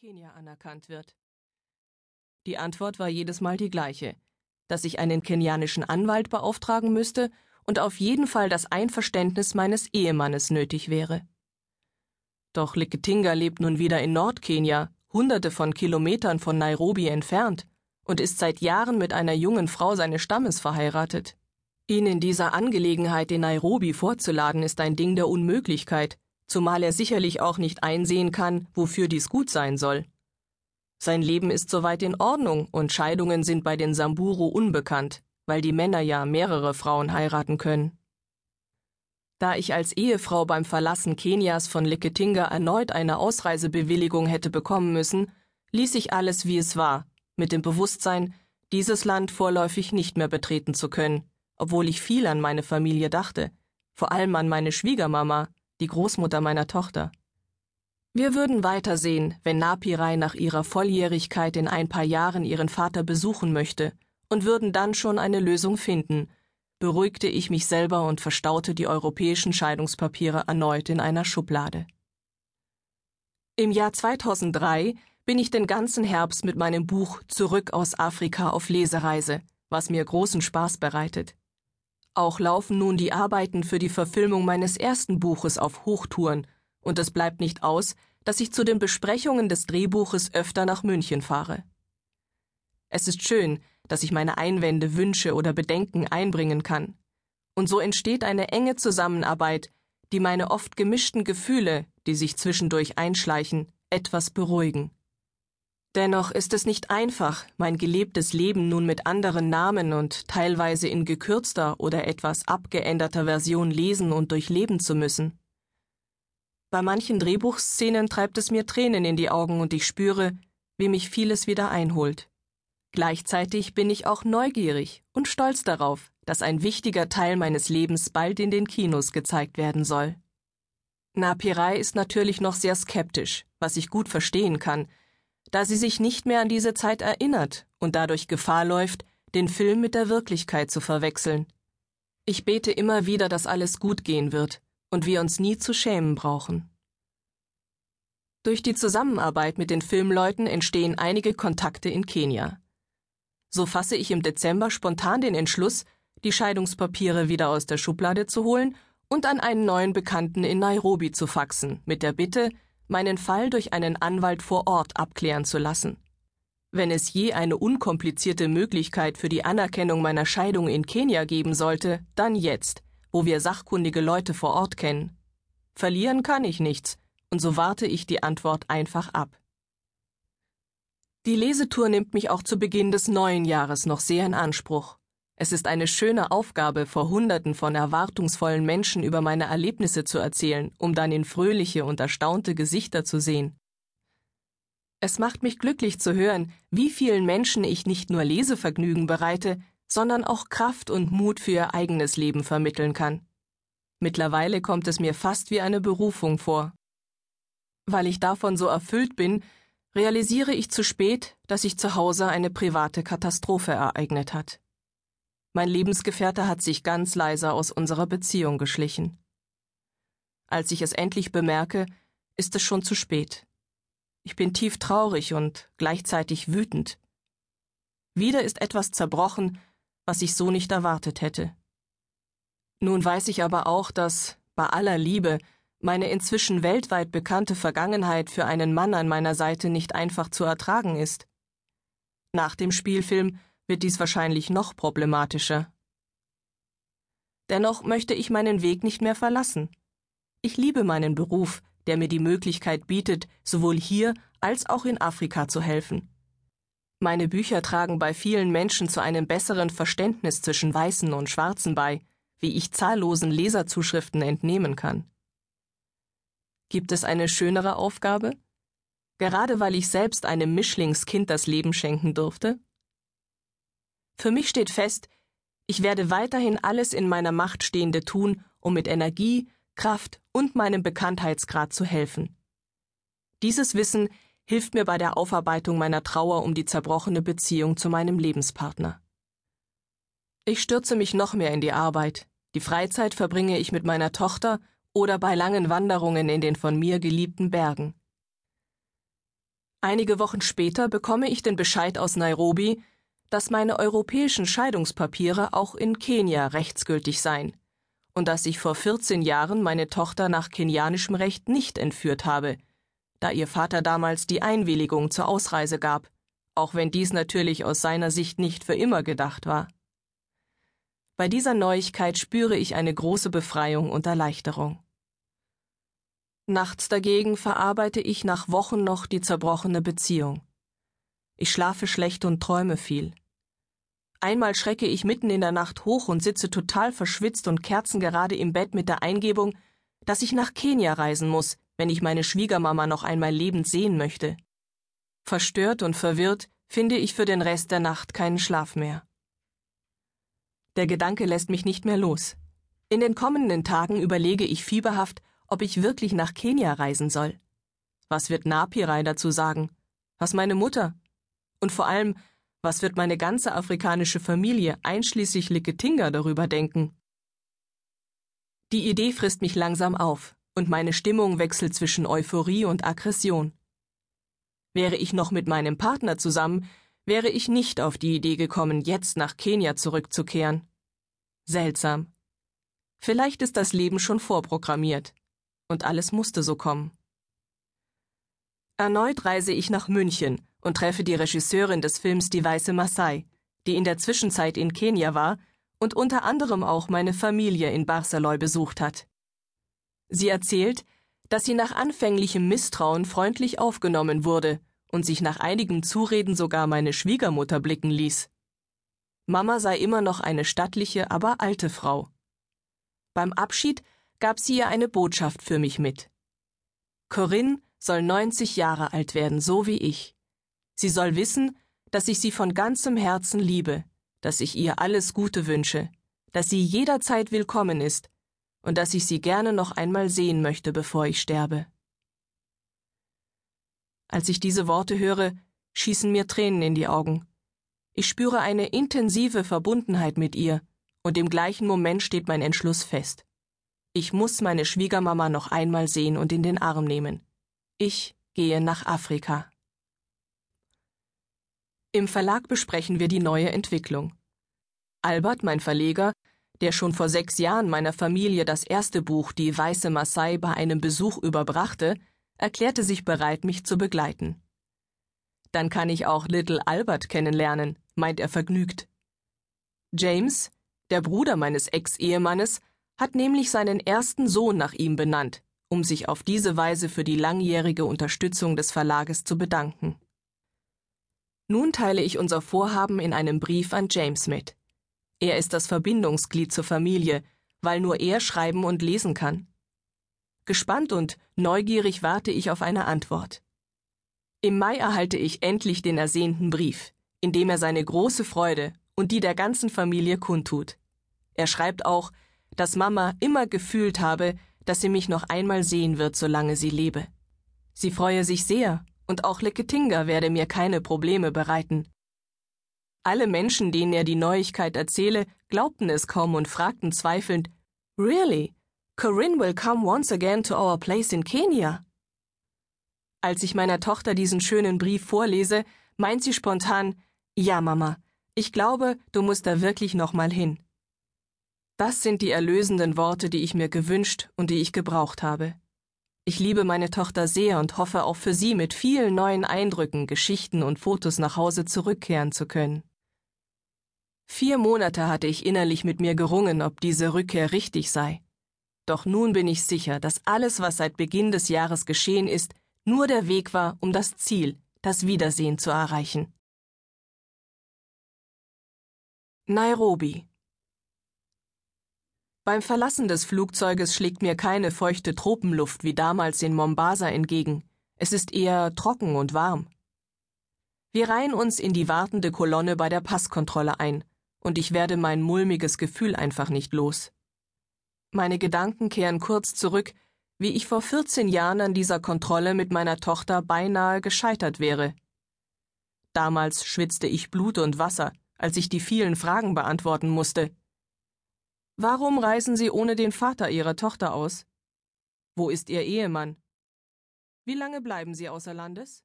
Kenia anerkannt wird. Die Antwort war jedes Mal die gleiche, dass ich einen kenianischen Anwalt beauftragen müsste und auf jeden Fall das Einverständnis meines Ehemannes nötig wäre. Doch Liketinga lebt nun wieder in Nordkenia, hunderte von Kilometern von Nairobi entfernt, und ist seit Jahren mit einer jungen Frau seines Stammes verheiratet. Ihn in dieser Angelegenheit in Nairobi vorzuladen, ist ein Ding der Unmöglichkeit, zumal er sicherlich auch nicht einsehen kann, wofür dies gut sein soll. Sein Leben ist soweit in Ordnung und Scheidungen sind bei den Samburu unbekannt, weil die Männer ja mehrere Frauen heiraten können. Da ich als Ehefrau beim Verlassen Kenias von Liketinga erneut eine Ausreisebewilligung hätte bekommen müssen, ließ ich alles wie es war, mit dem Bewusstsein, dieses Land vorläufig nicht mehr betreten zu können, obwohl ich viel an meine Familie dachte, vor allem an meine Schwiegermama, die Großmutter meiner Tochter. Wir würden weitersehen, wenn Napirai nach ihrer Volljährigkeit in ein paar Jahren ihren Vater besuchen möchte, und würden dann schon eine Lösung finden, beruhigte ich mich selber und verstaute die europäischen Scheidungspapiere erneut in einer Schublade. Im Jahr 2003 bin ich den ganzen Herbst mit meinem Buch Zurück aus Afrika auf Lesereise, was mir großen Spaß bereitet. Auch laufen nun die Arbeiten für die Verfilmung meines ersten Buches auf Hochtouren, und es bleibt nicht aus, dass ich zu den Besprechungen des Drehbuches öfter nach München fahre. Es ist schön, dass ich meine Einwände, Wünsche oder Bedenken einbringen kann. Und so entsteht eine enge Zusammenarbeit, die meine oft gemischten Gefühle, die sich zwischendurch einschleichen, etwas beruhigen. Dennoch ist es nicht einfach, mein gelebtes Leben nun mit anderen Namen und teilweise in gekürzter oder etwas abgeänderter Version lesen und durchleben zu müssen. Bei manchen Drehbuchszenen treibt es mir Tränen in die Augen und ich spüre, wie mich vieles wieder einholt. Gleichzeitig bin ich auch neugierig und stolz darauf, dass ein wichtiger Teil meines Lebens bald in den Kinos gezeigt werden soll. Napirai ist natürlich noch sehr skeptisch, was ich gut verstehen kann, da sie sich nicht mehr an diese Zeit erinnert und dadurch Gefahr läuft, den Film mit der Wirklichkeit zu verwechseln. Ich bete immer wieder, dass alles gut gehen wird und wir uns nie zu schämen brauchen. Durch die Zusammenarbeit mit den Filmleuten entstehen einige Kontakte in Kenia. So fasse ich im Dezember spontan den Entschluss, die Scheidungspapiere wieder aus der Schublade zu holen und an einen neuen Bekannten in Nairobi zu faxen, mit der Bitte, meinen Fall durch einen Anwalt vor Ort abklären zu lassen. Wenn es je eine unkomplizierte Möglichkeit für die Anerkennung meiner Scheidung in Kenia geben sollte, dann jetzt, wo wir sachkundige Leute vor Ort kennen. Verlieren kann ich nichts, und so warte ich die Antwort einfach ab. Die Lesetour nimmt mich auch zu Beginn des neuen Jahres noch sehr in Anspruch. Es ist eine schöne Aufgabe, vor Hunderten von erwartungsvollen Menschen über meine Erlebnisse zu erzählen, um dann in fröhliche und erstaunte Gesichter zu sehen. Es macht mich glücklich zu hören, wie vielen Menschen ich nicht nur Lesevergnügen bereite, sondern auch Kraft und Mut für ihr eigenes Leben vermitteln kann. Mittlerweile kommt es mir fast wie eine Berufung vor. Weil ich davon so erfüllt bin, realisiere ich zu spät, dass sich zu Hause eine private Katastrophe ereignet hat. Mein Lebensgefährte hat sich ganz leise aus unserer Beziehung geschlichen. Als ich es endlich bemerke, ist es schon zu spät. Ich bin tief traurig und gleichzeitig wütend. Wieder ist etwas zerbrochen, was ich so nicht erwartet hätte. Nun weiß ich aber auch, dass, bei aller Liebe, meine inzwischen weltweit bekannte Vergangenheit für einen Mann an meiner Seite nicht einfach zu ertragen ist. Nach dem Spielfilm wird dies wahrscheinlich noch problematischer. Dennoch möchte ich meinen Weg nicht mehr verlassen. Ich liebe meinen Beruf, der mir die Möglichkeit bietet, sowohl hier als auch in Afrika zu helfen. Meine Bücher tragen bei vielen Menschen zu einem besseren Verständnis zwischen Weißen und Schwarzen bei, wie ich zahllosen Leserzuschriften entnehmen kann. Gibt es eine schönere Aufgabe? Gerade weil ich selbst einem Mischlingskind das Leben schenken durfte? Für mich steht fest, ich werde weiterhin alles in meiner Macht Stehende tun, um mit Energie, Kraft und meinem Bekanntheitsgrad zu helfen. Dieses Wissen hilft mir bei der Aufarbeitung meiner Trauer um die zerbrochene Beziehung zu meinem Lebenspartner. Ich stürze mich noch mehr in die Arbeit. Die Freizeit verbringe ich mit meiner Tochter oder bei langen Wanderungen in den von mir geliebten Bergen. Einige Wochen später bekomme ich den Bescheid aus Nairobi, dass meine europäischen Scheidungspapiere auch in Kenia rechtsgültig seien und dass ich vor 14 Jahren meine Tochter nach kenianischem Recht nicht entführt habe, da ihr Vater damals die Einwilligung zur Ausreise gab, auch wenn dies natürlich aus seiner Sicht nicht für immer gedacht war. Bei dieser Neuigkeit spüre ich eine große Befreiung und Erleichterung. Nachts dagegen verarbeite ich nach Wochen noch die zerbrochene Beziehung. Ich schlafe schlecht und träume viel. Einmal schrecke ich mitten in der Nacht hoch und sitze total verschwitzt und kerzengerade im Bett mit der Eingebung, dass ich nach Kenia reisen muss, wenn ich meine Schwiegermama noch einmal lebend sehen möchte. Verstört und verwirrt finde ich für den Rest der Nacht keinen Schlaf mehr. Der Gedanke lässt mich nicht mehr los. In den kommenden Tagen überlege ich fieberhaft, ob ich wirklich nach Kenia reisen soll. Was wird Napirai dazu sagen? Was meine Mutter? Und vor allem, was wird meine ganze afrikanische Familie, einschließlich Liketinga, darüber denken? Die Idee frisst mich langsam auf, und meine Stimmung wechselt zwischen Euphorie und Aggression. Wäre ich noch mit meinem Partner zusammen, wäre ich nicht auf die Idee gekommen, jetzt nach Kenia zurückzukehren. Seltsam. Vielleicht ist das Leben schon vorprogrammiert, und alles musste so kommen. Erneut reise ich nach München, und treffe die Regisseurin des Films Die Weiße Maasai, die in der Zwischenzeit in Kenia war und unter anderem auch meine Familie in Barcelona besucht hat. Sie erzählt, dass sie nach anfänglichem Misstrauen freundlich aufgenommen wurde und sich nach einigem Zureden sogar meine Schwiegermutter blicken ließ. Mama sei immer noch eine stattliche, aber alte Frau. Beim Abschied gab sie ihr eine Botschaft für mich mit. Corinne soll 90 Jahre alt werden, so wie ich. Sie soll wissen, dass ich sie von ganzem Herzen liebe, dass ich ihr alles Gute wünsche, dass sie jederzeit willkommen ist und dass ich sie gerne noch einmal sehen möchte, bevor ich sterbe. Als ich diese Worte höre, schießen mir Tränen in die Augen. Ich spüre eine intensive Verbundenheit mit ihr, und im gleichen Moment steht mein Entschluss fest. Ich muss meine Schwiegermama noch einmal sehen und in den Arm nehmen. Ich gehe nach Afrika. Im Verlag besprechen wir die neue Entwicklung. Albert, mein Verleger, der schon vor sechs Jahren meiner Familie das erste Buch Die Weiße Maasai bei einem Besuch überbrachte, erklärte sich bereit, mich zu begleiten. Dann kann ich auch Little Albert kennenlernen, meint er vergnügt. James, der Bruder meines Ex-Ehemannes, hat nämlich seinen ersten Sohn nach ihm benannt, um sich auf diese Weise für die langjährige Unterstützung des Verlages zu bedanken. Nun teile ich unser Vorhaben in einem Brief an James mit. Er ist das Verbindungsglied zur Familie, weil nur er schreiben und lesen kann. Gespannt und neugierig warte ich auf eine Antwort. Im Mai erhalte ich endlich den ersehnten Brief, in dem er seine große Freude und die der ganzen Familie kundtut. Er schreibt auch, dass Mama immer gefühlt habe, dass sie mich noch einmal sehen wird, solange sie lebe. Sie freue sich sehr und auch Leketinga werde mir keine Probleme bereiten. Alle Menschen, denen er die Neuigkeit erzähle, glaubten es kaum und fragten zweifelnd, Really? Corinne will come once again to our place in Kenya? Als ich meiner Tochter diesen schönen Brief vorlese, meint sie spontan, ja, Mama, ich glaube, du musst da wirklich nochmal hin. Das sind die erlösenden Worte, die ich mir gewünscht und die ich gebraucht habe. Ich liebe meine Tochter sehr und hoffe auch für sie mit vielen neuen Eindrücken, Geschichten und Fotos nach Hause zurückkehren zu können. Vier Monate hatte ich innerlich mit mir gerungen, ob diese Rückkehr richtig sei. Doch nun bin ich sicher, dass alles, was seit Beginn des Jahres geschehen ist, nur der Weg war, um das Ziel, das Wiedersehen zu erreichen. Nairobi beim Verlassen des Flugzeuges schlägt mir keine feuchte Tropenluft wie damals in Mombasa entgegen. Es ist eher trocken und warm. Wir reihen uns in die wartende Kolonne bei der Passkontrolle ein, und ich werde mein mulmiges Gefühl einfach nicht los. Meine Gedanken kehren kurz zurück, wie ich vor 14 Jahren an dieser Kontrolle mit meiner Tochter beinahe gescheitert wäre. Damals schwitzte ich Blut und Wasser, als ich die vielen Fragen beantworten musste. Warum reisen Sie ohne den Vater Ihrer Tochter aus? Wo ist Ihr Ehemann? Wie lange bleiben Sie außer Landes?